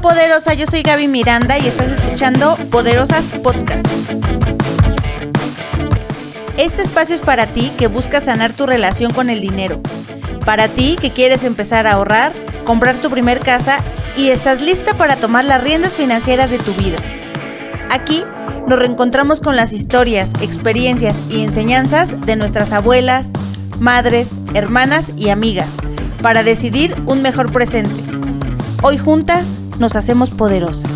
Poderosa, yo soy Gaby Miranda y estás escuchando Poderosas Podcast. Este espacio es para ti que buscas sanar tu relación con el dinero. Para ti que quieres empezar a ahorrar, comprar tu primer casa y estás lista para tomar las riendas financieras de tu vida. Aquí nos reencontramos con las historias, experiencias y enseñanzas de nuestras abuelas, madres, hermanas y amigas para decidir un mejor presente. Hoy juntas nos hacemos poderosas.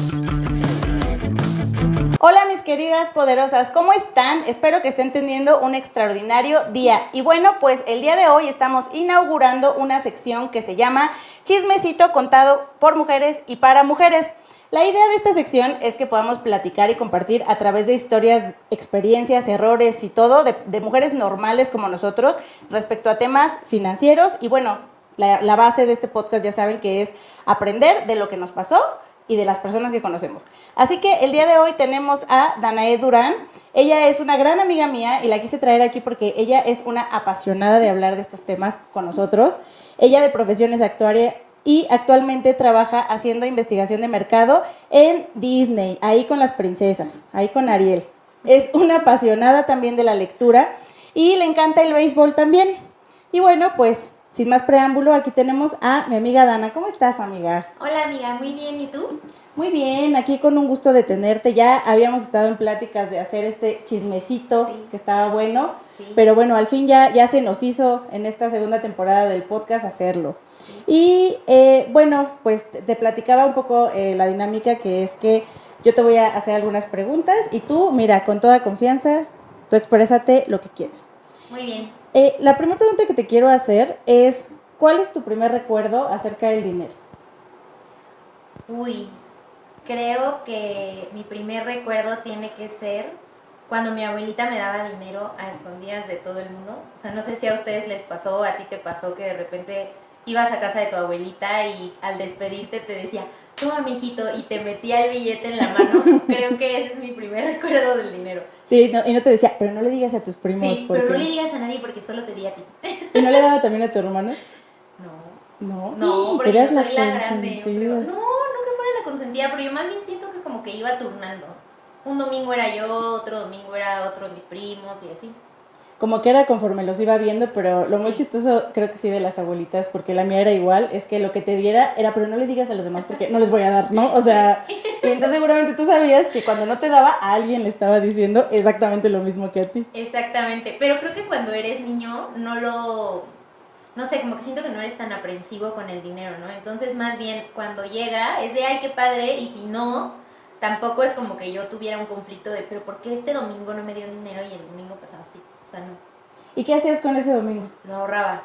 Hola mis queridas poderosas, ¿cómo están? Espero que estén teniendo un extraordinario día. Y bueno, pues el día de hoy estamos inaugurando una sección que se llama Chismecito contado por mujeres y para mujeres. La idea de esta sección es que podamos platicar y compartir a través de historias, experiencias, errores y todo de, mujeres normales como nosotros respecto a temas financieros. Y bueno, la, base de este podcast ya saben que es aprender de lo que nos pasó y de las personas que conocemos. Así que el día de hoy tenemos a Danae Durán. Ella es una gran amiga mía y la quise traer aquí porque ella es una apasionada de hablar de estos temas con nosotros. Ella de profesión es actuaria y actualmente trabaja haciendo investigación de mercado en Disney, ahí con las princesas, ahí con Ariel. Es una apasionada también de la lectura y le encanta el béisbol también. Y bueno, pues sin más preámbulo, aquí tenemos a mi amiga Dana. ¿Cómo estás, amiga? Hola, amiga, muy bien. ¿Y tú? Muy bien, aquí con un gusto de tenerte. Ya habíamos estado en pláticas de hacer este chismecito Sí. que estaba bueno, Sí. pero bueno, al fin ya, ya se nos hizo en esta segunda temporada del podcast hacerlo. Y eh, bueno, pues te, te platicaba un poco eh, la dinámica que es que yo te voy a hacer algunas preguntas y tú, mira, con toda confianza, tú exprésate lo que quieres. Muy bien. Eh, la primera pregunta que te quiero hacer es, ¿cuál es tu primer recuerdo acerca del dinero? Uy, creo que mi primer recuerdo tiene que ser cuando mi abuelita me daba dinero a escondidas de todo el mundo. O sea, no sé si a ustedes les pasó, a ti te pasó que de repente ibas a casa de tu abuelita y al despedirte te decía, toma mijito, y te metía el billete en la mano. creo que ese es mi primer recuerdo del dinero. Sí, no- y no te decía, pero no le digas a tus primos. Sí, porque... pero no le digas a nadie porque solo te di a ti. ¿Y no le daba también a tu hermano? No. No. No, porque yo soy la grande. yo consentida. creo. No, que fuera la consentida, pero yo más bien siento que como que iba turnando. Un domingo era yo, otro domingo era otro de mis primos y así. Como que era conforme los iba viendo, pero lo muy chistoso, creo que sí, de las abuelitas, porque la mía era igual, es que lo que te diera era, pero no le digas a los demás porque no les voy a dar, ¿no? O sea, y entonces seguramente tú sabías que cuando no te daba, a alguien le estaba diciendo exactamente lo mismo que a ti. Exactamente, pero creo que cuando eres niño no lo... No sé, como que siento que no eres tan aprensivo con el dinero, ¿no? Entonces más bien cuando llega es de, ay, qué padre, y si no, tampoco es como que yo tuviera un conflicto de, pero ¿por qué este domingo no me dio dinero y el domingo pasado sí? Sea, no. ¿Y qué hacías con ese domingo? Lo ahorraba.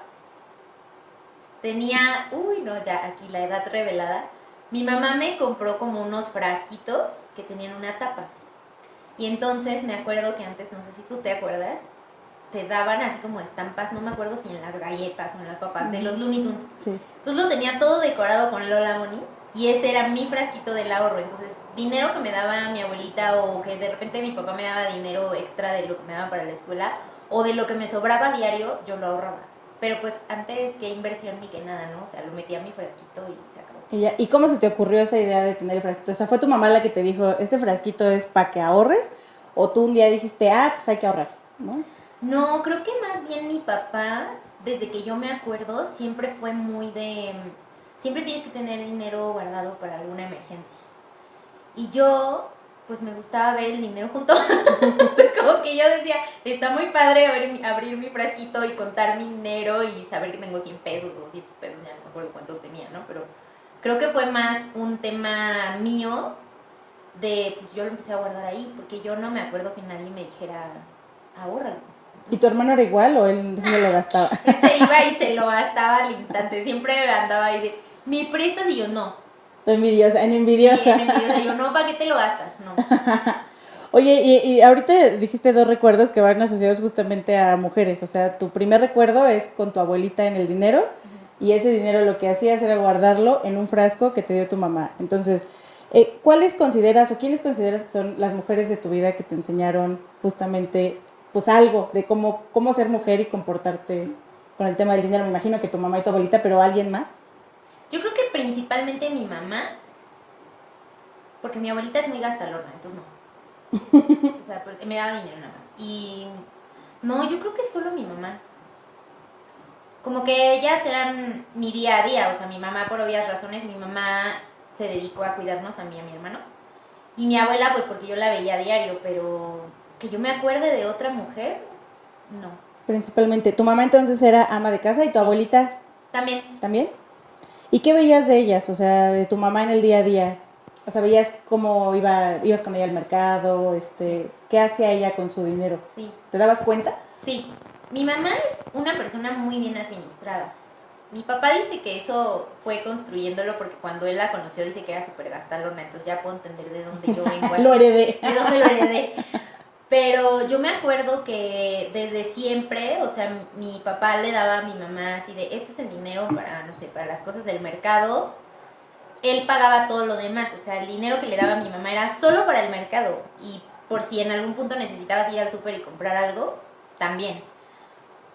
Tenía, uy, no, ya aquí la edad revelada. Mi mamá me compró como unos frasquitos que tenían una tapa. Y entonces me acuerdo que antes, no sé si tú te acuerdas, te daban así como estampas, no me acuerdo si en las galletas o en las papas, de los Looney Tunes. Sí. Entonces lo tenía todo decorado con Lola Bonnie y ese era mi frasquito del ahorro. Entonces, dinero que me daba mi abuelita o que de repente mi papá me daba dinero extra de lo que me daba para la escuela o de lo que me sobraba diario, yo lo ahorraba. Pero pues antes que inversión ni que nada, ¿no? O sea, lo metía a mi frasquito y se acabó. Y, ya- ¿Y cómo se te ocurrió esa idea de tener el frasquito? O sea, ¿fue tu mamá la que te dijo, este frasquito es para que ahorres? ¿O tú un día dijiste, ah, pues hay que ahorrar, ¿no? No, creo que más bien mi papá, desde que yo me acuerdo, siempre fue muy de... Siempre tienes que tener dinero guardado para alguna emergencia. Y yo, pues me gustaba ver el dinero junto. O sea, como que yo decía, está muy padre abrir, mi- abrir mi frasquito y contar mi dinero y saber que tengo 100 pesos o 200 pesos, ya no me acuerdo cuánto tenía, ¿no? Pero creo que fue más un tema mío de, pues yo lo empecé a guardar ahí, porque yo no me acuerdo que nadie me dijera, ahórralo. ¿Y tu hermano era igual o él se lo gastaba? Se iba y se lo gastaba al instante. Siempre andaba ahí de, ¿me prestas? Y yo, no. Envidiosa, en Sí, envidiosa. en envidiosa. yo, no, ¿para qué te lo gastas? No. Oye, y, y ahorita dijiste dos recuerdos que van asociados justamente a mujeres. O sea, tu primer recuerdo es con tu abuelita en el dinero y ese dinero lo que hacías era guardarlo en un frasco que te dio tu mamá. Entonces, eh, ¿cuáles consideras o quiénes consideras que son las mujeres de tu vida que te enseñaron justamente pues algo de cómo, cómo ser mujer y comportarte con el tema del dinero? Me imagino que tu mamá y tu abuelita, pero alguien más. Yo creo que principalmente mi mamá, porque mi abuelita es muy gastalona, entonces no. o sea, me daba dinero nada más. Y no, yo creo que solo mi mamá. Como que ellas eran mi día a día, o sea, mi mamá por obvias razones, mi mamá se dedicó a cuidarnos a mí y a mi hermano. Y mi abuela, pues porque yo la veía a diario, pero que yo me acuerde de otra mujer, no. Principalmente, ¿tu mamá entonces era ama de casa y tu abuelita? También. ¿También? ¿Y qué veías de ellas? O sea, de tu mamá en el día a día. O sea, veías cómo iba, ibas con ella al mercado, este, qué hacía ella con su dinero. Sí. ¿Te dabas cuenta? Sí. Mi mamá es una persona muy bien administrada. Mi papá dice que eso fue construyéndolo porque cuando él la conoció dice que era súper gastalona, entonces ya puedo entender de dónde yo vengo. lo heredé. De dónde lo heredé. Pero yo me acuerdo que desde siempre, o sea, mi papá le daba a mi mamá así de, este es el dinero para, no sé, para las cosas del mercado. Él pagaba todo lo demás, o sea, el dinero que le daba a mi mamá era solo para el mercado y por si en algún punto necesitabas ir al súper y comprar algo, también.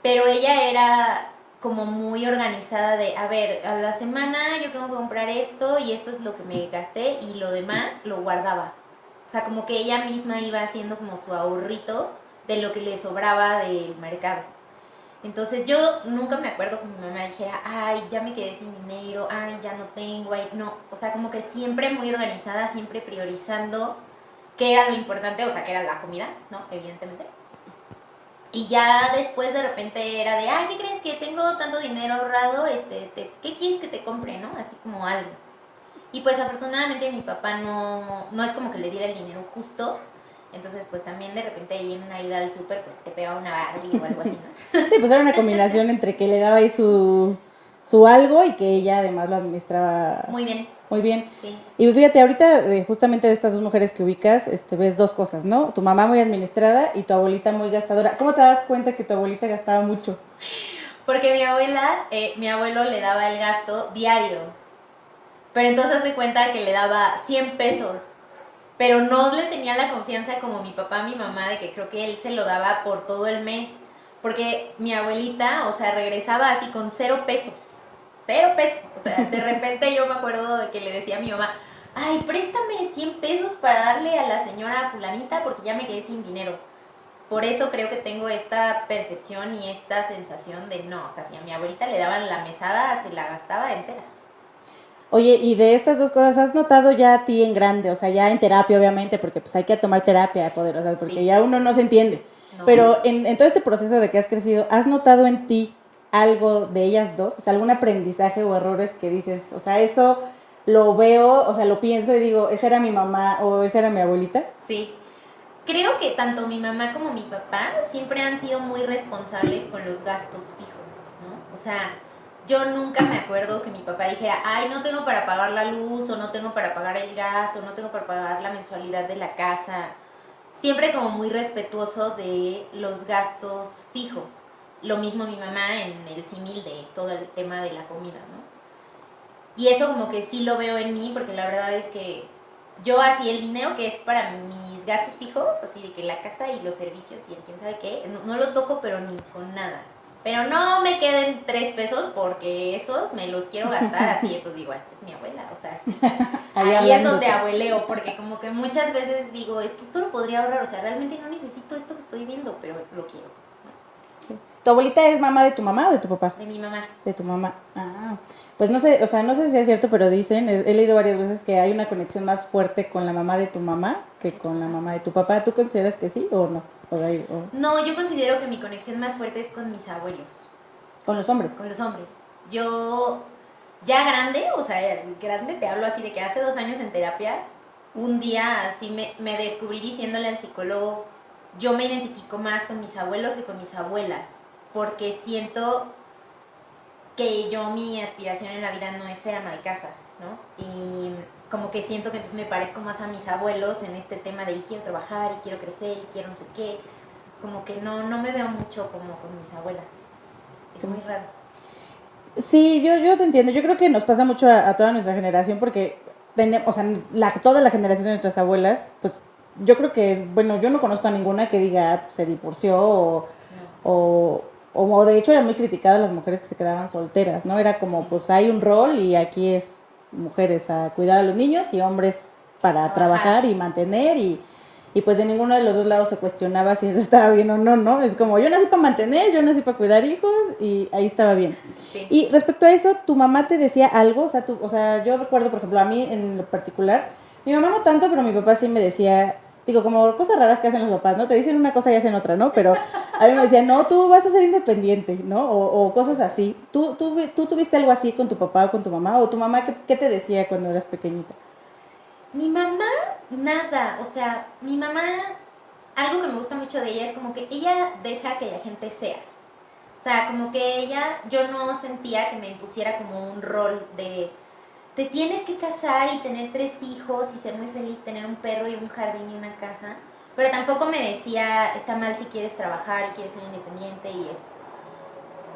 Pero ella era como muy organizada de, a ver, a la semana yo tengo que comprar esto y esto es lo que me gasté y lo demás lo guardaba. O sea, como que ella misma iba haciendo como su ahorrito de lo que le sobraba del mercado. Entonces yo nunca me acuerdo que mi mamá dijera, ay, ya me quedé sin dinero, ay, ya no tengo, ay, no. O sea, como que siempre muy organizada, siempre priorizando qué era lo importante, o sea, que era la comida, ¿no? Evidentemente y ya después de repente era de, ay, ¿qué crees que tengo tanto dinero ahorrado? Este, ¿Qué quieres que te compre, no? Así como algo. Y pues afortunadamente mi papá no, no es como que le diera el dinero justo. Entonces, pues también de repente ahí en una ida al súper, pues te pegaba una Barbie o algo así, ¿no? Sí, pues era una combinación entre que le daba ahí su, su algo y que ella además lo administraba. Muy bien. Muy bien. Y fíjate, ahorita justamente de estas dos mujeres que ubicas, este, ves dos cosas, ¿no? Tu mamá muy administrada y tu abuelita muy gastadora. ¿Cómo te das cuenta que tu abuelita gastaba mucho? Porque mi abuela, eh, mi abuelo le daba el gasto diario. Pero entonces se cuenta que le daba 100 pesos. Pero no le tenía la confianza como mi papá, mi mamá, de que creo que él se lo daba por todo el mes. Porque mi abuelita, o sea, regresaba así con cero pesos cero pesos. O sea, de repente yo me acuerdo de que le decía a mi mamá, ay, préstame 100 pesos para darle a la señora fulanita porque ya me quedé sin dinero. Por eso creo que tengo esta percepción y esta sensación de no, o sea, si a mi abuelita le daban la mesada, se la gastaba entera. Oye, y de estas dos cosas, ¿has notado ya a ti en grande? O sea, ya en terapia, obviamente, porque pues hay que tomar terapia, poderosa, porque ya uno no se entiende. Pero en, en todo este proceso de que has crecido, ¿has notado en ti algo de ellas dos? O sea, algún aprendizaje o errores que dices, o sea, eso lo veo, o sea, lo pienso y digo, esa era mi mamá o esa era mi abuelita. Sí. Creo que tanto mi mamá como mi papá siempre han sido muy responsables con los gastos fijos, ¿no? O sea, yo nunca me acuerdo que mi papá dijera, ay, no tengo para pagar la luz, o no tengo para pagar el gas, o no tengo para pagar la mensualidad de la casa. Siempre como muy respetuoso de los gastos fijos. Lo mismo mi mamá en el símil de todo el tema de la comida, ¿no? Y eso como que sí lo veo en mí, porque la verdad es que yo así el dinero que es para mis gastos fijos, así de que la casa y los servicios y el quién sabe qué, no, lo toco pero ni con nada. Pero no me queden tres pesos porque esos me los quiero gastar así. Entonces digo, esta es mi abuela. O sea, ahí es donde abueleo. Porque como que muchas veces digo, es que esto lo podría ahorrar. O sea, realmente no necesito esto que estoy viendo, pero lo quiero. ¿Tu abuelita es mamá de tu mamá o de tu papá? De mi mamá. De tu mamá. Ah, pues no sé, o sea, no sé si es cierto, pero dicen, he, leído varias veces que hay una conexión más fuerte con la mamá de tu mamá que con la mamá de tu papá. ¿Tú consideras que sí o no? No, yo considero que mi conexión más fuerte es con mis abuelos. ¿Con los hombres? Con los hombres. Yo, ya grande, o sea, grande, te hablo así de que hace dos años en terapia, un día así me, me descubrí diciéndole al psicólogo, yo me identifico más con mis abuelos que con mis abuelas porque siento que yo mi aspiración en la vida no es ser ama de casa, ¿no? Y como que siento que entonces me parezco más a mis abuelos en este tema de y quiero trabajar y quiero crecer y quiero no sé qué. Como que no, no me veo mucho como con mis abuelas. Es muy raro. Sí, yo, yo te entiendo. Yo creo que nos pasa mucho a, toda nuestra generación porque tenemos, o sea, toda la generación de nuestras abuelas, pues yo creo que, bueno, yo no conozco a ninguna que diga ah, se divorció o, o o de hecho eran muy criticadas las mujeres que se quedaban solteras, ¿no? Era como, pues hay un rol y aquí es mujeres a cuidar a los niños y hombres para trabajar y mantener y, y pues de ninguno de los dos lados se cuestionaba si eso estaba bien o no, ¿no? Es como yo nací para mantener, yo nací para cuidar hijos y ahí estaba bien. Y respecto a eso, ¿tu mamá te decía algo? O sea, tú, o sea, yo recuerdo, por ejemplo, a mí en lo particular, mi mamá no tanto, pero mi papá sí me decía, digo, como cosas raras que hacen los papás, ¿no? Te dicen una cosa y hacen otra, ¿no? Pero a mí me decía, no, tú vas a ser independiente, ¿no? O, cosas así. ¿Tú, tú, ¿Tú tuviste algo así con tu papá o con tu mamá? ¿O tu mamá qué, qué te decía cuando eras pequeñita? Mi mamá, nada. O sea, mi mamá, algo que me gusta mucho de ella es como que ella deja que la gente sea. O sea, como que ella, yo no sentía que me impusiera como un rol de te tienes que casar y tener tres hijos y ser muy feliz, tener un perro y un jardín y una casa. Pero tampoco me decía, está mal si quieres trabajar y quieres ser independiente y esto.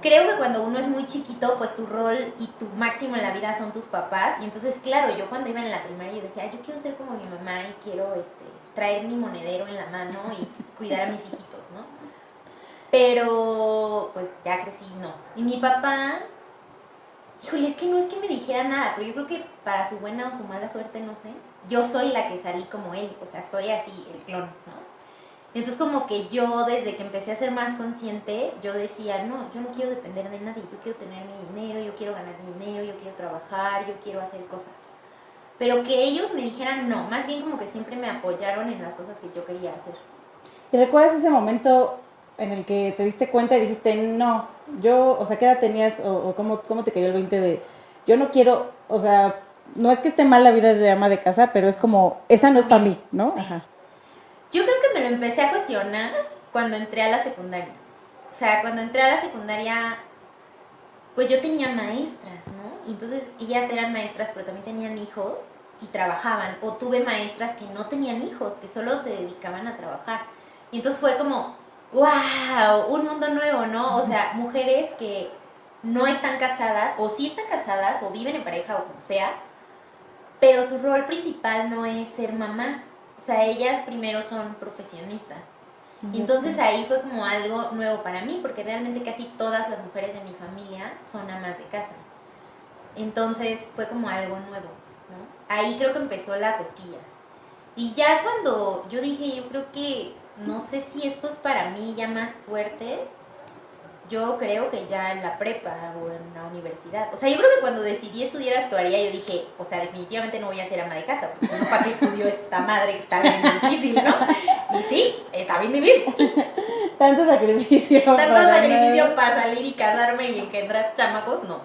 Creo que cuando uno es muy chiquito, pues tu rol y tu máximo en la vida son tus papás. Y entonces, claro, yo cuando iba en la primaria yo decía, yo quiero ser como mi mamá y quiero este, traer mi monedero en la mano y cuidar a mis hijitos, ¿no? Pero, pues ya crecí, no. Y mi papá Híjole, es que no es que me dijera nada, pero yo creo que para su buena o su mala suerte, no sé, yo soy la que salí como él, o sea, soy así, el clon, ¿no? Entonces como que yo desde que empecé a ser más consciente, yo decía, no, yo no quiero depender de nadie, yo quiero tener mi dinero, yo quiero ganar mi dinero, yo quiero trabajar, yo quiero hacer cosas. Pero que ellos me dijeran no, más bien como que siempre me apoyaron en las cosas que yo quería hacer. ¿Te recuerdas ese momento en el que te diste cuenta y dijiste, no, yo, o sea, ¿qué edad tenías o, cómo, cómo, te cayó el 20 de, yo no quiero, o sea, no es que esté mal la vida de ama de casa, pero es como, esa no es para mí, ¿no? Ajá. Yo creo que me lo empecé a cuestionar cuando entré a la secundaria. O sea, cuando entré a la secundaria, pues yo tenía maestras, ¿no? Y entonces ellas eran maestras, pero también tenían hijos y trabajaban. O tuve maestras que no tenían hijos, que solo se dedicaban a trabajar. Y entonces fue como, wow, un mundo nuevo, ¿no? O sea, mujeres que no están casadas, o sí están casadas, o viven en pareja, o como sea, pero su rol principal no es ser mamás. O sea, ellas primero son profesionistas. Y entonces ahí fue como algo nuevo para mí, porque realmente casi todas las mujeres de mi familia son amas de casa. Entonces fue como algo nuevo, ¿no? Ahí creo que empezó la cosquilla. Y ya cuando yo dije, yo creo que no sé si esto es para mí ya más fuerte. Yo creo que ya en la prepa o en la universidad. O sea, yo creo que cuando decidí estudiar actuaría, yo dije, o sea, definitivamente no voy a ser ama de casa, porque no, ¿para qué estudio esta madre que está bien difícil, no? Y sí, está bien difícil. Tanto sacrificio. Tanto sacrificio para salir y casarme y engendrar chamacos, no.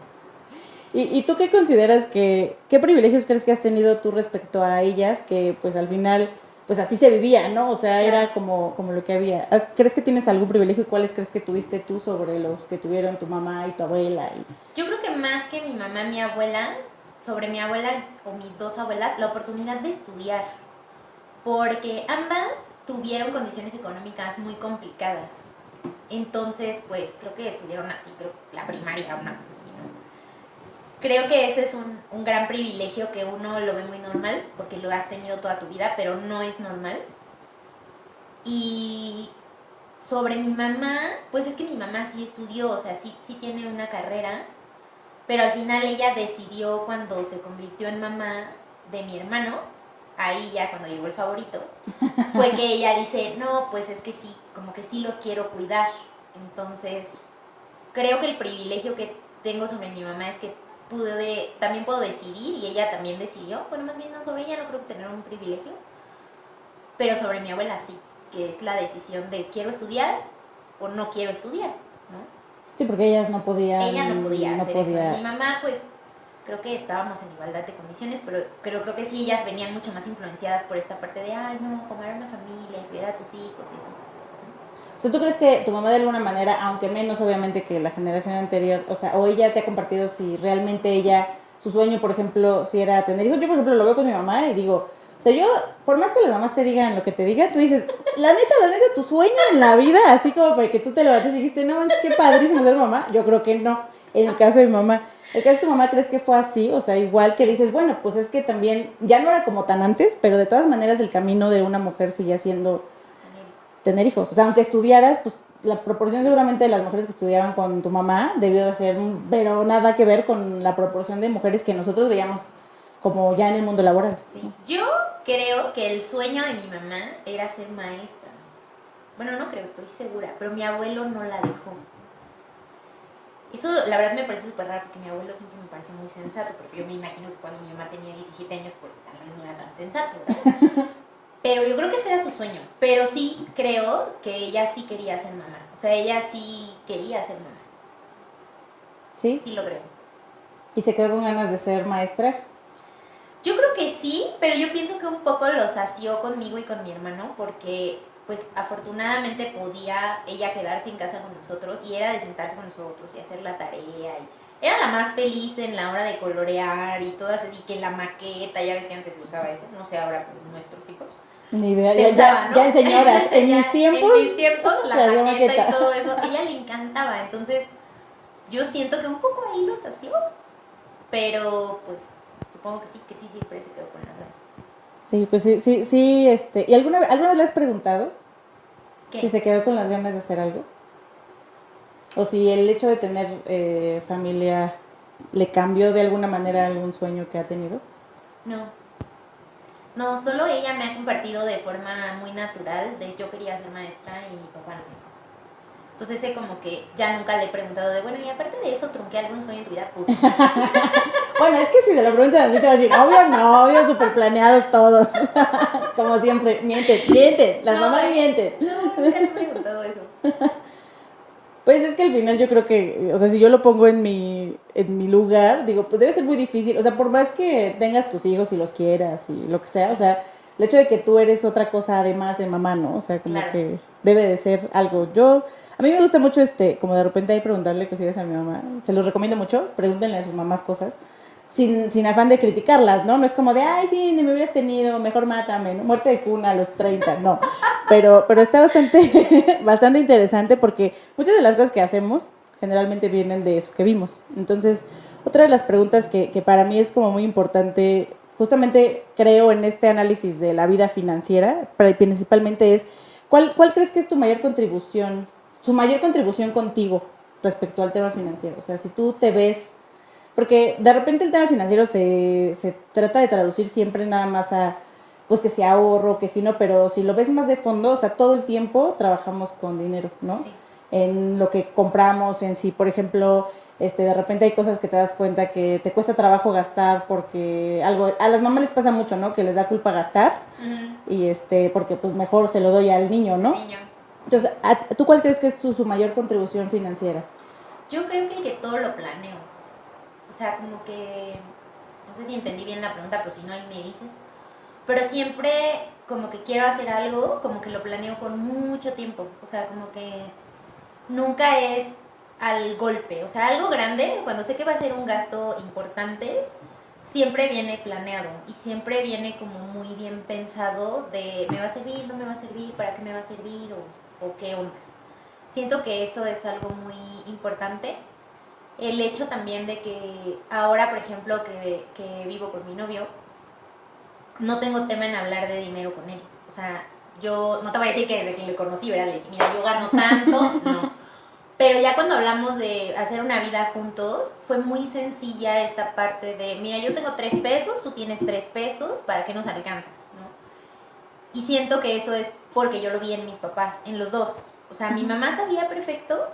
¿Y, ¿Y tú qué consideras que, qué privilegios crees que has tenido tú respecto a ellas que pues al final pues así se vivía, ¿no? O sea, era como, como lo que había. ¿Crees que tienes algún privilegio y cuáles crees que tuviste tú sobre los que tuvieron tu mamá y tu abuela? Yo creo que más que mi mamá y mi abuela, sobre mi abuela o mis dos abuelas, la oportunidad de estudiar. Porque ambas tuvieron condiciones económicas muy complicadas. Entonces, pues creo que estudiaron así, creo la primaria, una cosa así, ¿no? Creo que ese es un, un, gran privilegio que uno lo ve muy normal, porque lo has tenido toda tu vida, pero no es normal. Y sobre mi mamá, pues es que mi mamá sí estudió, o sea, sí, sí tiene una carrera, pero al final ella decidió cuando se convirtió en mamá de mi hermano, ahí ya cuando llegó el favorito, fue que ella dice, no, pues es que sí, como que sí los quiero cuidar. Entonces, creo que el privilegio que tengo sobre mi mamá es que pude, también puedo decidir y ella también decidió. Bueno, más bien no sobre ella no creo que tener un privilegio, pero sobre mi abuela sí, que es la decisión de quiero estudiar o no quiero estudiar, ¿no? Sí, porque ellas no podían. Ella no podía hacer eso. Mi mamá, pues, creo que estábamos en igualdad de condiciones, pero creo, creo que sí, ellas venían mucho más influenciadas por esta parte de, ay, no, formar una familia, cuidar a tus hijos y eso. ¿Tú crees que tu mamá de alguna manera, aunque menos obviamente que la generación anterior, o sea, o ella te ha compartido si realmente ella, su sueño, por ejemplo, si era tener hijos? Yo, por ejemplo, lo veo con mi mamá y digo, o sea, yo, por más que las mamás te digan lo que te digan, tú dices, la neta, la neta, tu sueño en la vida, así como para que tú te levantes y dijiste, no, es que padrísimo ser mamá, yo creo que no, en el caso de mi mamá. ¿El caso de tu mamá crees que fue así? O sea, igual que dices, bueno, pues es que también, ya no era como tan antes, pero de todas maneras el camino de una mujer sigue siendo tener hijos. O sea, aunque estudiaras, pues la proporción seguramente de las mujeres que estudiaban con tu mamá debió de ser, pero nada que ver con la proporción de mujeres que nosotros veíamos como ya en el mundo laboral. Sí. Yo creo que el sueño de mi mamá era ser maestra. Bueno, no creo, estoy segura, pero mi abuelo no la dejó. Eso la verdad me parece súper raro porque mi abuelo siempre me pareció muy sensato, porque yo me imagino que cuando mi mamá tenía 17 años pues tal vez no era tan sensato, ¿verdad? Pero yo creo que ese era su sueño. Pero sí creo que ella sí quería ser mamá. O sea, ella sí quería ser mamá. ¿Sí? Sí lo creo. ¿Y se quedó con ganas de ser maestra? Yo creo que sí, pero yo pienso que un poco lo sació conmigo y con mi hermano porque pues afortunadamente podía ella quedarse en casa con nosotros y era de sentarse con nosotros y hacer la tarea y era la más feliz en la hora de colorear y todas y que la maqueta, ya ves que antes se usaba eso, no sé ahora con nuestros tipos. Ni idea, Se ya, usaba, ¿no? ya en señoras, en Ya, mis tiempos. En mis tiempos, la hacía maqueta, maqueta. y todo eso, ella le encantaba. Entonces, yo siento que un poco ahí lo sació. Pero, pues, supongo que sí, que sí, siempre se quedó con las ganas. Sí, pues sí, sí, sí, este. ¿Y alguna, alguna vez le has preguntado ¿Qué? si se quedó con las ganas de hacer algo? O si el hecho de tener eh, familia le cambió de alguna manera algún sueño que ha tenido. No. No, solo ella me ha compartido de forma muy natural de yo quería ser maestra y mi papá no me dejó. Entonces sé como que ya nunca le he preguntado de, bueno, y aparte de eso, ¿trunqué algún sueño en tu vida? Pues, Bueno, es que si te lo preguntas así te va a decir, obvio no, obvio súper planeados todos. Como siempre, mienten, mienten, las No, mamás güey. mienten. no, nunca le he preguntado eso. Pues es que al final yo creo que, o sea, si yo lo pongo en mi, en mi lugar, digo, pues debe ser muy difícil. O sea, por más que tengas tus hijos y los quieras y lo que sea, o sea, el hecho de que tú eres otra cosa además de mamá, ¿no? O sea, como Claro. que debe de ser algo. Yo, a mí me gusta mucho este, como de repente ahí preguntarle cosillas a mi mamá. Se los recomiendo mucho, pregúntenle a sus mamás cosas. Sin, sin afán de criticarlas, ¿no? No es como de, ay, sí, ni me hubieras tenido, mejor mátame, muerte de cuna a los 30, no. Pero, pero está bastante, bastante interesante porque muchas de las cosas que hacemos generalmente vienen de eso que vimos. Entonces, otra de las preguntas que, que para mí es como muy importante, justamente creo en este análisis de la vida financiera, principalmente es, ¿cuál, ¿cuál crees que es tu mayor contribución, su mayor contribución contigo respecto al tema financiero? O sea, si tú te ves porque de repente el tema financiero se, se trata de traducir siempre nada más a, pues que si ahorro, que si no, pero si lo ves más de fondo, o sea, todo el tiempo trabajamos con dinero, ¿no? Sí. En lo que compramos, en si, por ejemplo, este, de repente hay cosas que te das cuenta que te cuesta trabajo gastar porque algo, a las mamás les pasa mucho, ¿no? Que les da culpa gastar y este, porque pues mejor se lo doy al niño, ¿no? Niño. Entonces, ¿a- ¿tú cuál crees que es su, su mayor contribución financiera? Yo creo que el que todo lo planeo. O sea, como que. No sé si entendí bien la pregunta, pero si no, ahí me dices. Pero siempre, como que quiero hacer algo, como que lo planeo con mucho tiempo. O sea, como que nunca es al golpe. O sea, algo grande, cuando sé que va a ser un gasto importante, siempre viene planeado y siempre viene como muy bien pensado de me va a servir, no me va a servir, para qué me va a servir o, o qué onda. Siento que eso es algo muy importante. El hecho también de que ahora, por ejemplo, que, que vivo con mi novio, no tengo tema en hablar de dinero con él. O sea, yo no te voy a decir que desde que le conocí, ¿verdad? Le dije, mira, yo gano tanto, no. Pero ya cuando hablamos de hacer una vida juntos, fue muy sencilla esta parte de, mira, yo tengo tres pesos, tú tienes tres pesos, ¿para qué nos alcanza? ¿no? Y siento que eso es porque yo lo vi en mis papás, en los dos. O sea, mi mamá sabía perfecto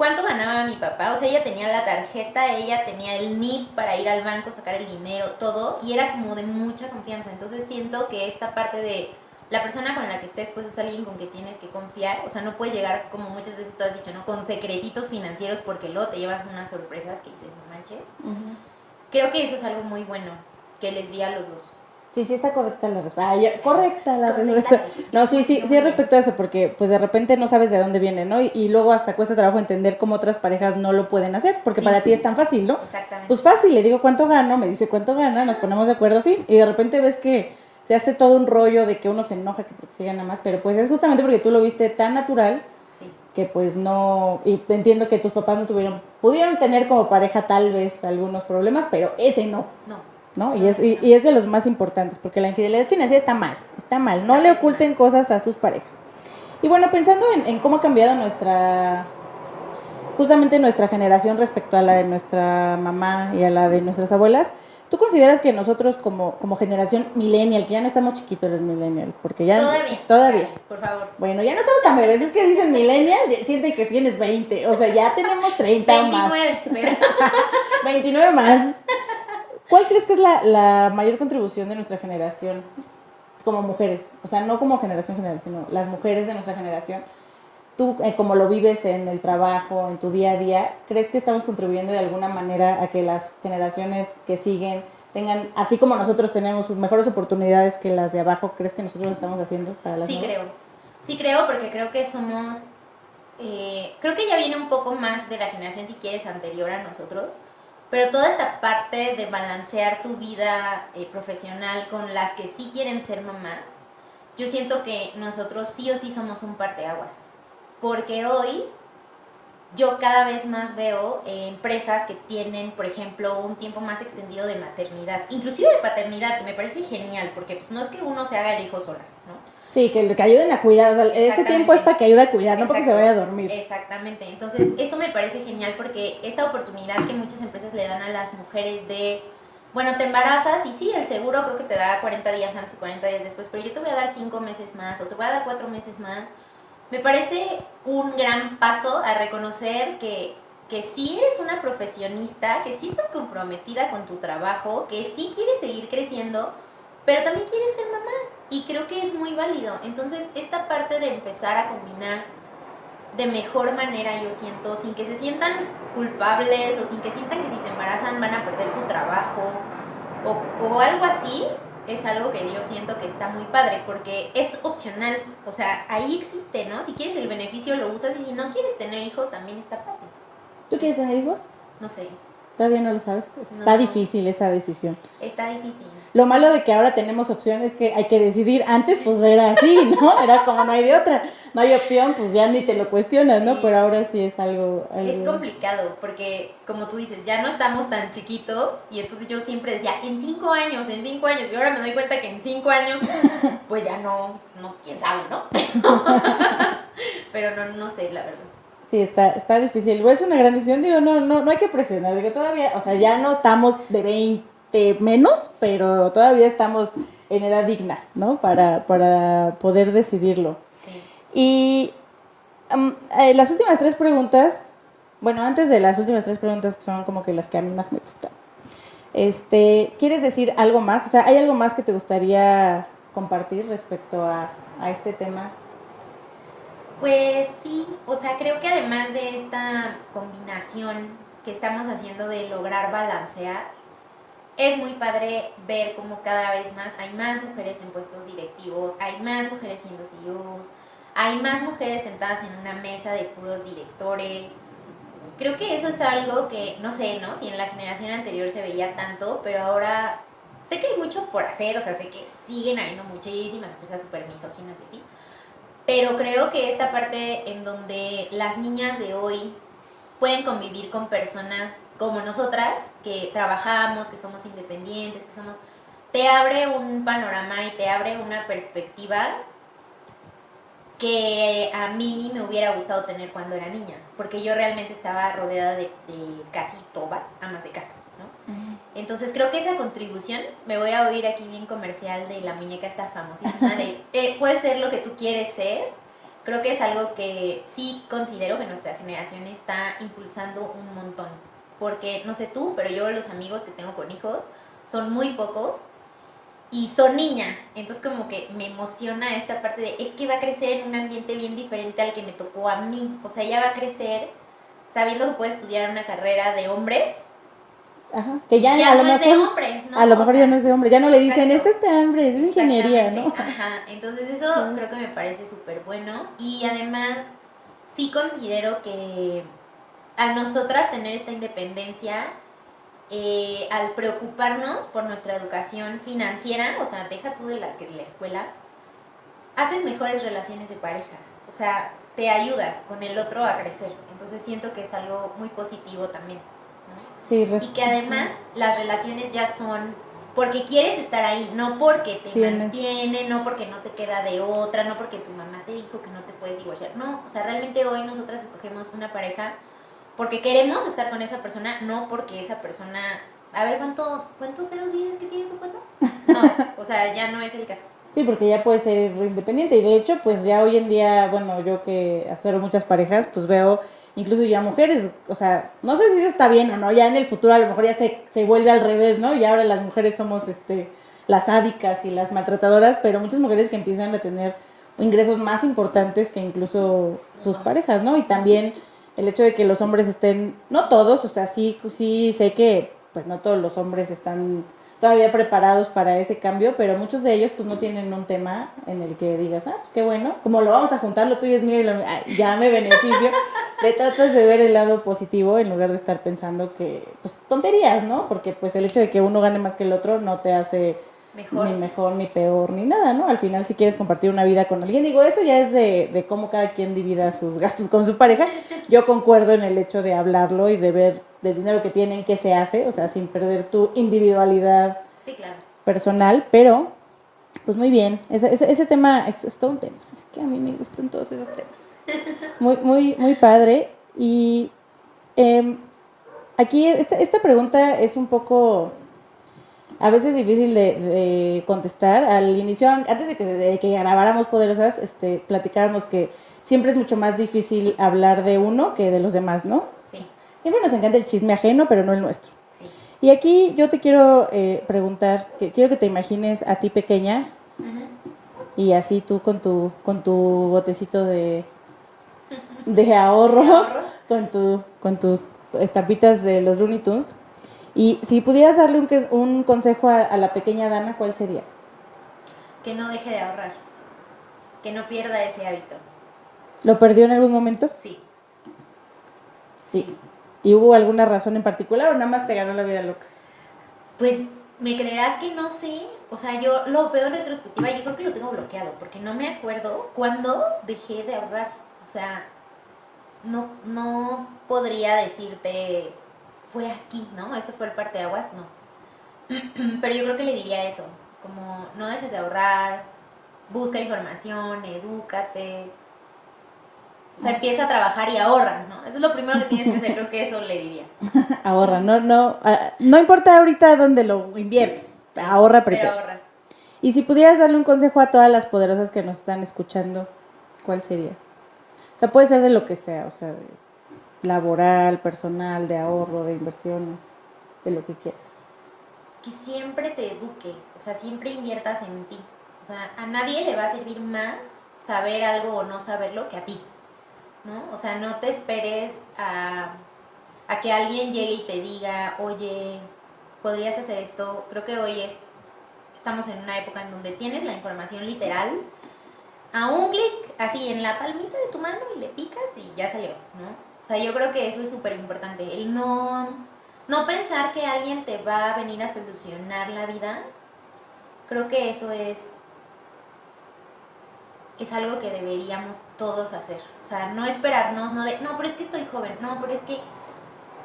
cuánto ganaba mi papá. O sea, ella tenía la tarjeta, ella tenía el NIP para ir al banco, sacar el dinero, todo. Y era como de mucha confianza. Entonces siento que esta parte de la persona con la que estés, pues es alguien con que tienes que confiar. O sea, no puedes llegar, como muchas veces tú has dicho, ¿no? Con secretitos financieros porque luego te llevas unas sorpresas que dices, no manches. Creo que eso es algo muy bueno que les vi a los dos. Sí, sí está correcta la respuesta. Ah, correcta la respuesta. No, sí, sí, sí respecto a eso, porque pues de repente no sabes de dónde viene, ¿no? Y, y luego hasta cuesta trabajo entender cómo otras parejas no lo pueden hacer, porque Sí. para ti es tan fácil, ¿no? Exactamente. Pues fácil, le digo cuánto gano, me dice cuánto gana, nos ponemos de acuerdo, fin. Y de repente ves que se hace todo un rollo de que uno se enoja que porque se gana más, pero pues es justamente porque tú lo viste tan natural que pues no, y entiendo que tus papás no tuvieron, pudieron tener como pareja tal vez algunos problemas, pero ese no. No. ¿No? Y es, y, y es de los más importantes, porque la infidelidad financiera está mal, está mal, no le oculten cosas a sus parejas. Y bueno, pensando en, en cómo ha cambiado nuestra, justamente nuestra generación respecto a la de nuestra mamá y a la de nuestras abuelas, ¿Tú consideras que nosotros como, como generación millennial, que ya no estamos chiquitos los millennial, porque ya... Todavía. Todavía. Por favor. Bueno, ya no estamos tan bebés, es que dicen millennial, sienten que tienes 20, o sea, ya tenemos 30 más. 29, pero 29 más. ¿Cuál crees que es la, la mayor contribución de nuestra generación como mujeres? O sea, no como generación general, sino las mujeres de nuestra generación. Tú, eh, como lo vives en el trabajo, en tu día a día, ¿crees que estamos contribuyendo de alguna manera a que las generaciones que siguen tengan, así como nosotros tenemos mejores oportunidades que las de abajo, ¿crees que nosotros lo estamos haciendo para las sí nuevas? creo. Sí creo porque creo que somos, eh, creo que ya viene un poco más de la generación, si quieres, anterior a nosotros. Pero toda esta parte de balancear tu vida eh, profesional con las que sí quieren ser mamás, yo siento que nosotros sí o sí somos un parteaguas. Porque hoy yo cada vez más veo eh, empresas que tienen, por ejemplo, un tiempo más extendido de maternidad, inclusive de paternidad, que me parece genial, porque pues, no es que uno se haga el hijo sola, ¿no? Sí, que, que ayuden a cuidar, o sea, ese tiempo es para que ayude a cuidar, no para que se Exacto. vaya a dormir. Exactamente. Entonces, eso me parece genial porque esta oportunidad que muchas empresas le dan a las mujeres de, bueno, te embarazas y sí, el seguro creo que te da 40 días antes y 40 días después, pero yo te voy a dar 5 meses más o te voy a dar 4 meses más. Me parece un gran paso a reconocer que, que sí eres una profesionista, que sí estás comprometida con tu trabajo, que sí quieres seguir creciendo, pero también quieres ser mamá. Y creo que es muy válido. Entonces, esta parte de empezar a combinar de mejor manera, yo siento, sin que se sientan culpables o sin que sientan que si se embarazan van a perder su trabajo o, o algo así, es algo que yo siento que está muy padre porque es opcional. O sea, ahí existe, ¿no? Si quieres el beneficio lo usas y si no quieres tener hijos también está padre. ¿Tú quieres tener hijos? No sé, Todavía no lo sabes. Está No. difícil esa decisión. está difícil. Lo malo de que ahora tenemos opción es que hay que decidir. Antes pues era así, ¿no? Era como no hay de otra. No hay opción, pues ya ni te lo cuestionas, ¿no? Sí. Pero ahora sí es algo... algo... Es complicado porque, como tú dices, ya no estamos tan chiquitos y entonces yo siempre decía, en cinco años, en cinco años, y ahora me doy cuenta que en cinco años, pues ya no, no, quién sabe, ¿no? Pero no, no sé, la verdad. Sí, está, está difícil. Es una gran decisión, digo, no, no, no hay que presionar, digo, todavía, o sea, ya no estamos de 20 menos, pero todavía estamos en edad digna, ¿no? Para, para poder decidirlo. Sí. Y am, eh, las últimas tres preguntas, bueno, antes de las últimas tres preguntas que son como que las que a mí más me gustan. Este, ¿quieres decir algo más? O sea, ¿hay algo más que te gustaría compartir respecto a, a este tema? Pues sí, o sea, creo que además de esta combinación que estamos haciendo de lograr balancear, es muy padre ver cómo cada vez más hay más mujeres en puestos directivos, hay más mujeres siendo CEOs, hay más mujeres sentadas en una mesa de puros directores. Creo que eso es algo que, no sé, ¿no? Si en la generación anterior se veía tanto, pero ahora sé que hay mucho por hacer, o sea, sé que siguen habiendo muchísimas empresas súper misóginas y así. Pero creo que esta parte en donde las niñas de hoy pueden convivir con personas como nosotras, que trabajamos, que somos independientes, que somos... Te abre un panorama y te abre una perspectiva que a mí me hubiera gustado tener cuando era niña, porque yo realmente estaba rodeada de, de casi todas amas de casa, ¿no? Entonces creo que esa contribución, me voy a oír aquí bien comercial de la muñeca esta famosísima de, eh, puedes ser lo que tú quieres ser, creo que es algo que sí considero que nuestra generación está impulsando un montón, porque no sé tú, pero yo los amigos que tengo con hijos son muy pocos y son niñas, entonces como que me emociona esta parte de, es que va a crecer en un ambiente bien diferente al que me tocó a mí, o sea, ella va a crecer sabiendo que puede estudiar una carrera de hombres, Ajá. Que ya, ya a lo no es de mejor... hombres, ¿no? A lo mejor ya no es de hombre, ya no le dicen, este es de hombre, es ingeniería, ¿no? Ajá, entonces eso Ajá. creo que me parece súper bueno y además sí considero que a nosotras tener esta independencia, eh, al preocuparnos por nuestra educación financiera, o sea, deja tú de la, de la escuela, haces mejores relaciones de pareja, o sea, te ayudas con el otro a crecer, entonces siento que es algo muy positivo también. ¿no? Sí, Y que además las relaciones ya son porque quieres estar ahí, no porque te Tienes. mantiene, no porque no te queda de otra, no porque tu mamá te dijo que no te puedes divorciar. No, o sea, realmente hoy nosotras escogemos una pareja porque queremos estar con esa persona, no porque esa persona a ver, ¿cuánto, ¿cuántos ceros dices que tiene tu cuenta? No, o sea, ya no es el caso. Sí, porque ya puede ser independiente y de hecho, pues ya hoy en día, bueno, yo que asesoro muchas parejas, pues veo incluso ya mujeres, o sea, no sé si eso está bien o no, ya en el futuro a lo mejor ya se, se vuelve al revés, ¿no? Y ahora las mujeres somos este las sádicas y las maltratadoras, pero muchas mujeres que empiezan a tener ingresos más importantes que incluso sus parejas, ¿no? Y también el hecho de que los hombres estén, no todos, o sea, sí, sí sé que pues no todos los hombres están todavía preparados para ese cambio, pero muchos de ellos pues no tienen un tema en el que digas, ah, pues qué bueno, como lo vamos a juntar, lo tuyo es mío y lo ya me beneficio. Le tratas de ver el lado positivo en lugar de estar pensando que, pues tonterías, ¿no? Porque pues el hecho de que uno gane más que el otro no te hace mejor. ni mejor, ni peor, ni nada, ¿no? Al final si quieres compartir una vida con alguien, digo, eso ya es de, de cómo cada quien divida sus gastos con su pareja. Yo concuerdo en el hecho de hablarlo y de ver del dinero que tienen, qué se hace, o sea, sin perder tu individualidad personal, pero pues muy bien, ese, ese, tema es, todo un tema, es que a mí me gustan todos esos temas. Muy, muy, muy padre. Y em, aquí esta, esta pregunta es un poco a veces difícil de, de, contestar. Al inicio, antes de que, de que grabáramos Poderosas, este, platicábamos que siempre es mucho más difícil hablar de uno que de los demás, ¿no? Siempre nos encanta el chisme ajeno, pero no el nuestro. Y aquí yo te quiero eh, preguntar, que quiero que te imagines a ti pequeña y así tú con tu, con tu botecito de, de ahorro, con, tu, con tus estampitas de los Looney Tunes. Y si pudieras darle un, un consejo a, a la pequeña Dana, ¿cuál sería? Que no deje de ahorrar, que no pierda ese hábito. ¿Lo perdió en algún momento? Sí. Sí. ¿Y hubo alguna razón en particular o nada más te ganó la vida loca? Pues me creerás que no sé, o sea, yo lo veo en retrospectiva y yo creo que lo tengo bloqueado, porque no me acuerdo cuándo dejé de ahorrar. O sea, no, no podría decirte, fue aquí, ¿no? Esto fue el parteaguas, no. Pero yo creo que le diría eso, como no dejes de ahorrar, busca información, edúcate, o sea, empieza a trabajar y ahorra, ¿no? Eso es lo primero que tienes que hacer, creo que eso le diría. ahorra, no, no, ah, no importa ahorita dónde lo inviertes, ahorra primero. Pero ahorra. Y si pudieras darle un consejo a todas las poderosas que nos están escuchando, ¿cuál sería? O sea, puede ser de lo que sea, o sea, de laboral, personal, de ahorro, de inversiones, de lo que quieras. Que siempre te eduques, o sea, siempre inviertas en ti. O sea, a nadie le va a servir más saber algo o no saberlo que a ti. ¿no? O sea, no te esperes a, que alguien llegue y te diga, oye, podrías hacer esto. Creo que hoy es, estamos en una época en donde tienes la información literal a un clic, así en la palmita de tu mano y le picas y ya salió, ¿no? O sea, yo creo que eso es súper importante, el no, no pensar que alguien te va a venir a solucionar la vida. Creo que eso es es algo que deberíamos todos hacer. O sea, no esperarnos, no de, no, pero es que estoy joven, no, pero es que,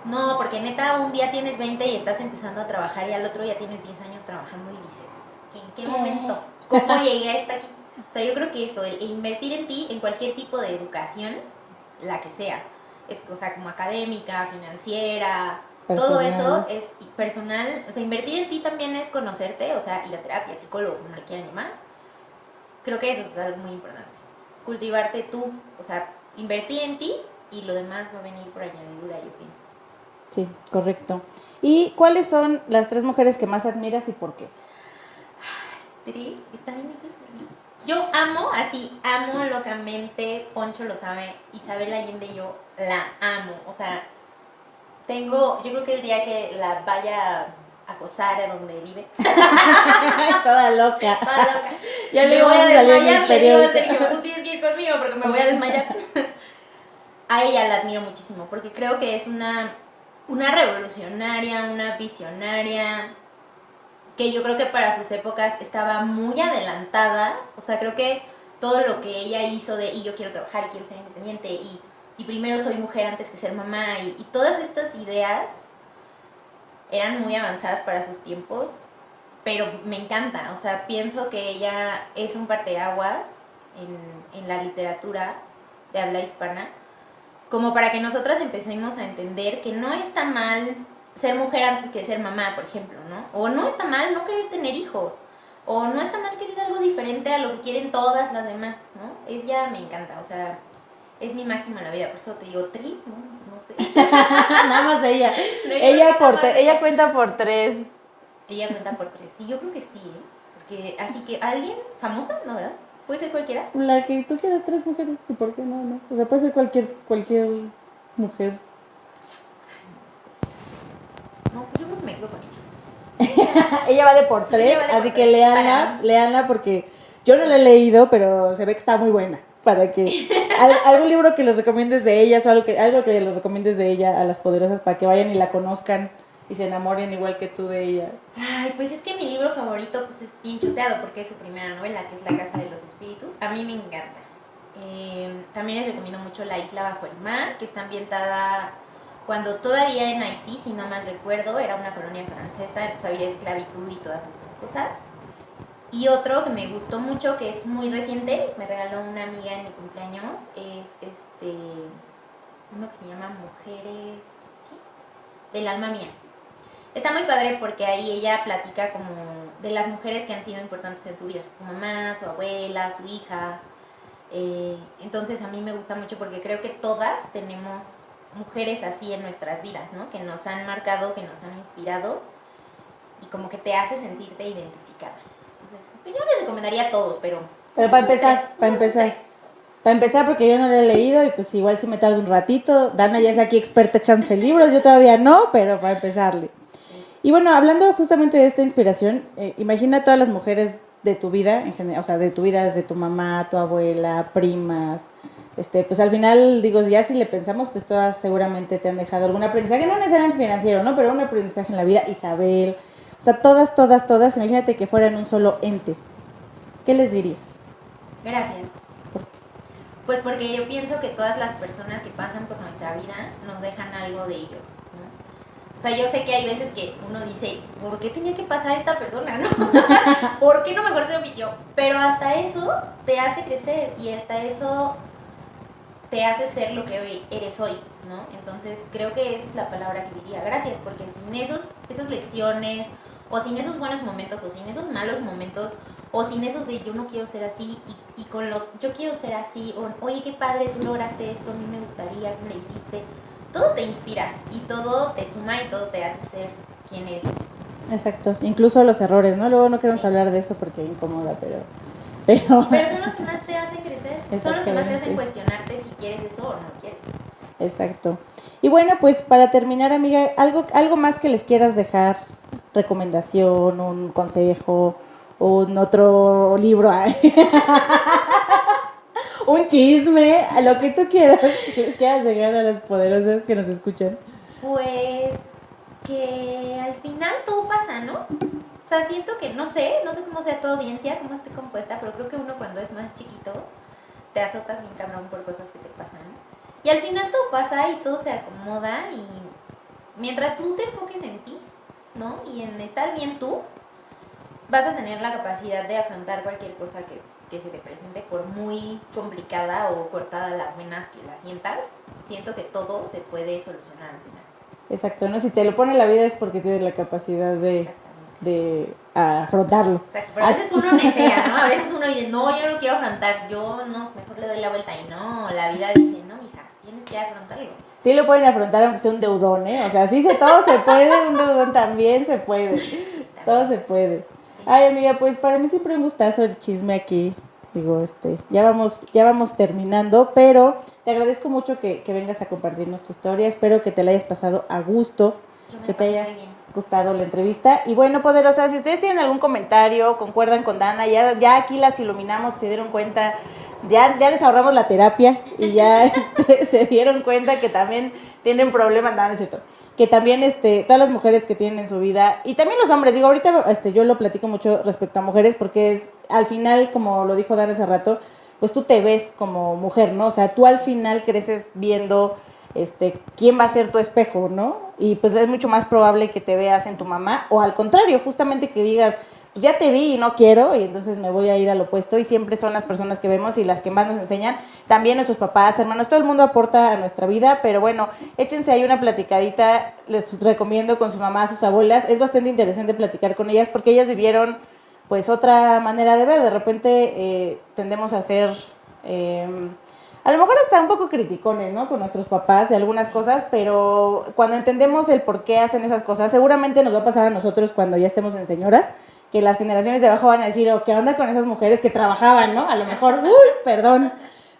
no, porque neta un día tienes 20 y estás empezando a trabajar y al otro ya tienes 10 años trabajando y dices, ¿en qué momento? ¿Cómo llegué a estar aquí? O sea, yo creo que eso, el, invertir en ti, en cualquier tipo de educación, la que sea, es, o sea, como académica, financiera, todo eso es personal, o sea, invertir en ti también es conocerte, o sea, y la terapia, psicólogo, como le quieran llamar, creo que eso es algo muy importante. Cultivarte tú, o sea, invertir en ti y lo demás va a venir por añadidura, yo pienso. Sí, correcto. ¿Y cuáles son las tres mujeres que más admiras y por qué? Tres, está bien difícil. Yo amo, así, amo locamente, Poncho lo sabe, Isabel Allende yo la amo, o sea, tengo, yo creo que el día que la vaya acosar a donde vive. Toda loca. Toda loca. Ya le voy a desmayar, le digo a Sergio, tú tienes que ir conmigo porque me voy a desmayar. a ella la admiro muchísimo porque creo que es una, una revolucionaria, una visionaria, que yo creo que para sus épocas estaba muy adelantada. O sea, creo que todo lo que ella hizo de, y yo quiero trabajar y quiero ser independiente, y, y primero soy mujer antes que ser mamá, y, todas estas ideas eran muy avanzadas para sus tiempos, pero me encanta, o sea, pienso que ella es un parteaguas en, en la literatura de habla hispana, como para que nosotras empecemos a entender que no está mal ser mujer antes que ser mamá, por ejemplo, ¿no? O no está mal no querer tener hijos. O no está mal querer algo diferente a lo que quieren todas las demás, ¿no? Es ya me encanta, o sea, es mi máximo en la vida, por eso te digo tri, ¿no? No sé. Nada más ella. No, ella, por te- ella cuenta por tres. Ella cuenta por tres. Sí, yo creo que sí, ¿eh? Porque, así que, ¿alguien famosa? ¿No, verdad? ¿Puede ser cualquiera? La que tú quieras tres mujeres, ¿y por qué no? no? O sea, puede ser cualquier, cualquier mujer. No sé. No, pues yo creo que me quedo con ella. Vale por tres, por así que tres, leanla, leanla porque yo no la he leído, pero se ve que está muy buena. Para que al- algún libro que les recomiendes de ellas o algo que, algo que les recomiendes de ella a las poderosas para que vayan y la conozcan y se enamoren igual que tú de ella. Ay, pues es que mi libro favorito pues es bien chuteado porque es su primera novela, que es La Casa de los Espíritus. A mí me encanta. Eh, también les recomiendo mucho La Isla Bajo el Mar, que está ambientada cuando todavía en Haití, si no mal recuerdo, era una colonia francesa, entonces había esclavitud y todas estas cosas. Y otro que me gustó mucho, que es muy reciente, me regaló una amiga en mi cumpleaños, es este uno que se llama Mujeres ¿qué? del alma mía. Está muy padre porque ahí ella platica como de las mujeres que han sido importantes en su vida, su mamá, su abuela, su hija. Eh, entonces a mí me gusta mucho porque creo que todas tenemos mujeres así en nuestras vidas, ¿no? Que nos han marcado, que nos han inspirado y como que te hace sentirte identificada. Entonces, pues yo les recomendaría a todos, pero... Pero para unos empezar, tres, para empezar. tres. Para empezar, porque yo no la he leído y pues igual si me tarda un ratito. Dana ya es aquí experta echándose libros, yo todavía no, pero para empezarle. Y bueno, hablando justamente de esta inspiración, eh, imagina a todas las mujeres de tu vida, en general, o sea, de tu vida, desde tu mamá, tu abuela, primas. Este, pues al final, digo, ya si le pensamos, pues todas seguramente te han dejado algún aprendizaje, no necesariamente financiero, ¿no? Pero un aprendizaje en la vida. Isabel, o sea, todas, todas, todas, imagínate que fueran un solo ente. ¿Qué les dirías? Gracias. ¿Por qué? Pues porque yo pienso que todas las personas que pasan por nuestra vida nos dejan algo de ellos, ¿no? O sea, yo sé que hay veces que uno dice, ¿por qué tenía que pasar esta persona, no? ¿Por qué no mejor se lo omitió? Pero hasta eso te hace crecer y hasta eso te hace ser lo que eres hoy, ¿no? Entonces creo que esa es la palabra que diría, gracias, porque sin esos, esas lecciones, o sin esos buenos momentos, o sin esos malos momentos, o sin esos de yo no quiero ser así, y, y con los yo quiero ser así, o oye, qué padre, tú lograste esto, a mí me gustaría, ¿cómo le hiciste? Todo te inspira, y todo te suma, y todo te hace ser quien eres. Exacto, incluso los errores, ¿no? Luego no queremos Sí. hablar de eso porque incomoda, pero... Pero, Pero son los que más son los que más te hacen cuestionarte si quieres eso o no quieres. exacto. Y bueno, pues para terminar, amiga, algo, algo más que les quieras dejar, recomendación, un consejo, un otro libro, un chisme, a lo que tú quieras, que les quieras dejar a las poderosas que nos escuchan. Pues que al final todo pasa, ¿no? O sea, siento que, no sé, no sé cómo sea tu audiencia, cómo esté compuesta, pero creo que uno cuando es más chiquito te azotas bien cabrón por cosas que te pasan. Y al final todo pasa y todo se acomoda y mientras tú te enfoques en ti, ¿no? Y en estar bien tú, vas a tener la capacidad de afrontar cualquier cosa que, que se te presente, por muy complicada o cortada las venas que la sientas. Siento que todo se puede solucionar al final. Exacto, ¿no? Si te lo pone la vida es porque tienes la capacidad de. De afrontarlo. Exacto, pero a veces uno nesea, ¿no? A veces uno dice, no, yo no quiero afrontar, yo no, mejor le doy la vuelta y no, la vida dice, no, mija, tienes que afrontarlo. Sí lo pueden afrontar aunque sea un deudón, ¿eh? O sea, sí se, todo se puede, un deudón también se puede. Todo se puede. Ay, amiga, pues para mí siempre un gustazo el chisme aquí. Digo, este, ya vamos, ya vamos terminando, pero te agradezco mucho que, que vengas a compartirnos tu historia. Espero que te la hayas pasado a gusto, Yo me que te haya muy bien. Gustado la entrevista. Y bueno, poderosas, si ustedes tienen algún comentario, concuerdan con Dana, ya, ya aquí las iluminamos, se dieron cuenta, ya, ya les ahorramos la terapia y ya este, se dieron cuenta que también tienen problemas, no, no es cierto, que también este, todas las mujeres que tienen en su vida, y también los hombres, digo, ahorita este, yo lo platico mucho respecto a mujeres porque es, al final, como lo dijo Dana hace rato, pues tú te ves como mujer, ¿no? O sea, tú al final creces viendo este, quién va a ser tu espejo, ¿no? Y pues es mucho más probable que te veas en tu mamá o al contrario, justamente que digas, ya te vi y no quiero, y entonces me voy a ir al opuesto, y siempre son las personas que vemos y las que más nos enseñan, también nuestros papás, hermanos, todo el mundo aporta a nuestra vida, pero bueno, échense ahí una platicadita, les recomiendo con su mamá, sus abuelas, es bastante interesante platicar con ellas porque ellas vivieron pues otra manera de ver, de repente eh, tendemos a ser... Eh, a lo mejor está un poco criticones, ¿no? Con nuestros papás de algunas cosas, pero cuando entendemos el por qué hacen esas cosas, seguramente nos va a pasar a nosotros cuando ya estemos en señoras, que las generaciones de abajo van a decir, oh, ¿qué onda con esas mujeres que trabajaban, ¿no? A lo mejor, uy, perdón.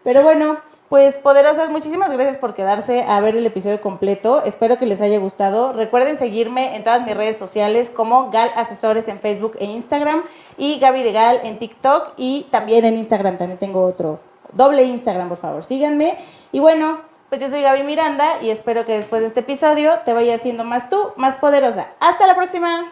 Pero bueno, pues poderosas, muchísimas gracias por quedarse a ver el episodio completo. Espero que les haya gustado. Recuerden seguirme en todas mis redes sociales como Gal Asesores en Facebook e Instagram y Gaby de Gal en TikTok y también en Instagram también tengo otro doble Instagram, por favor, síganme. Y bueno, pues yo soy Gaby Miranda y espero que después de este episodio te vaya siendo más tú, más poderosa. Hasta la próxima.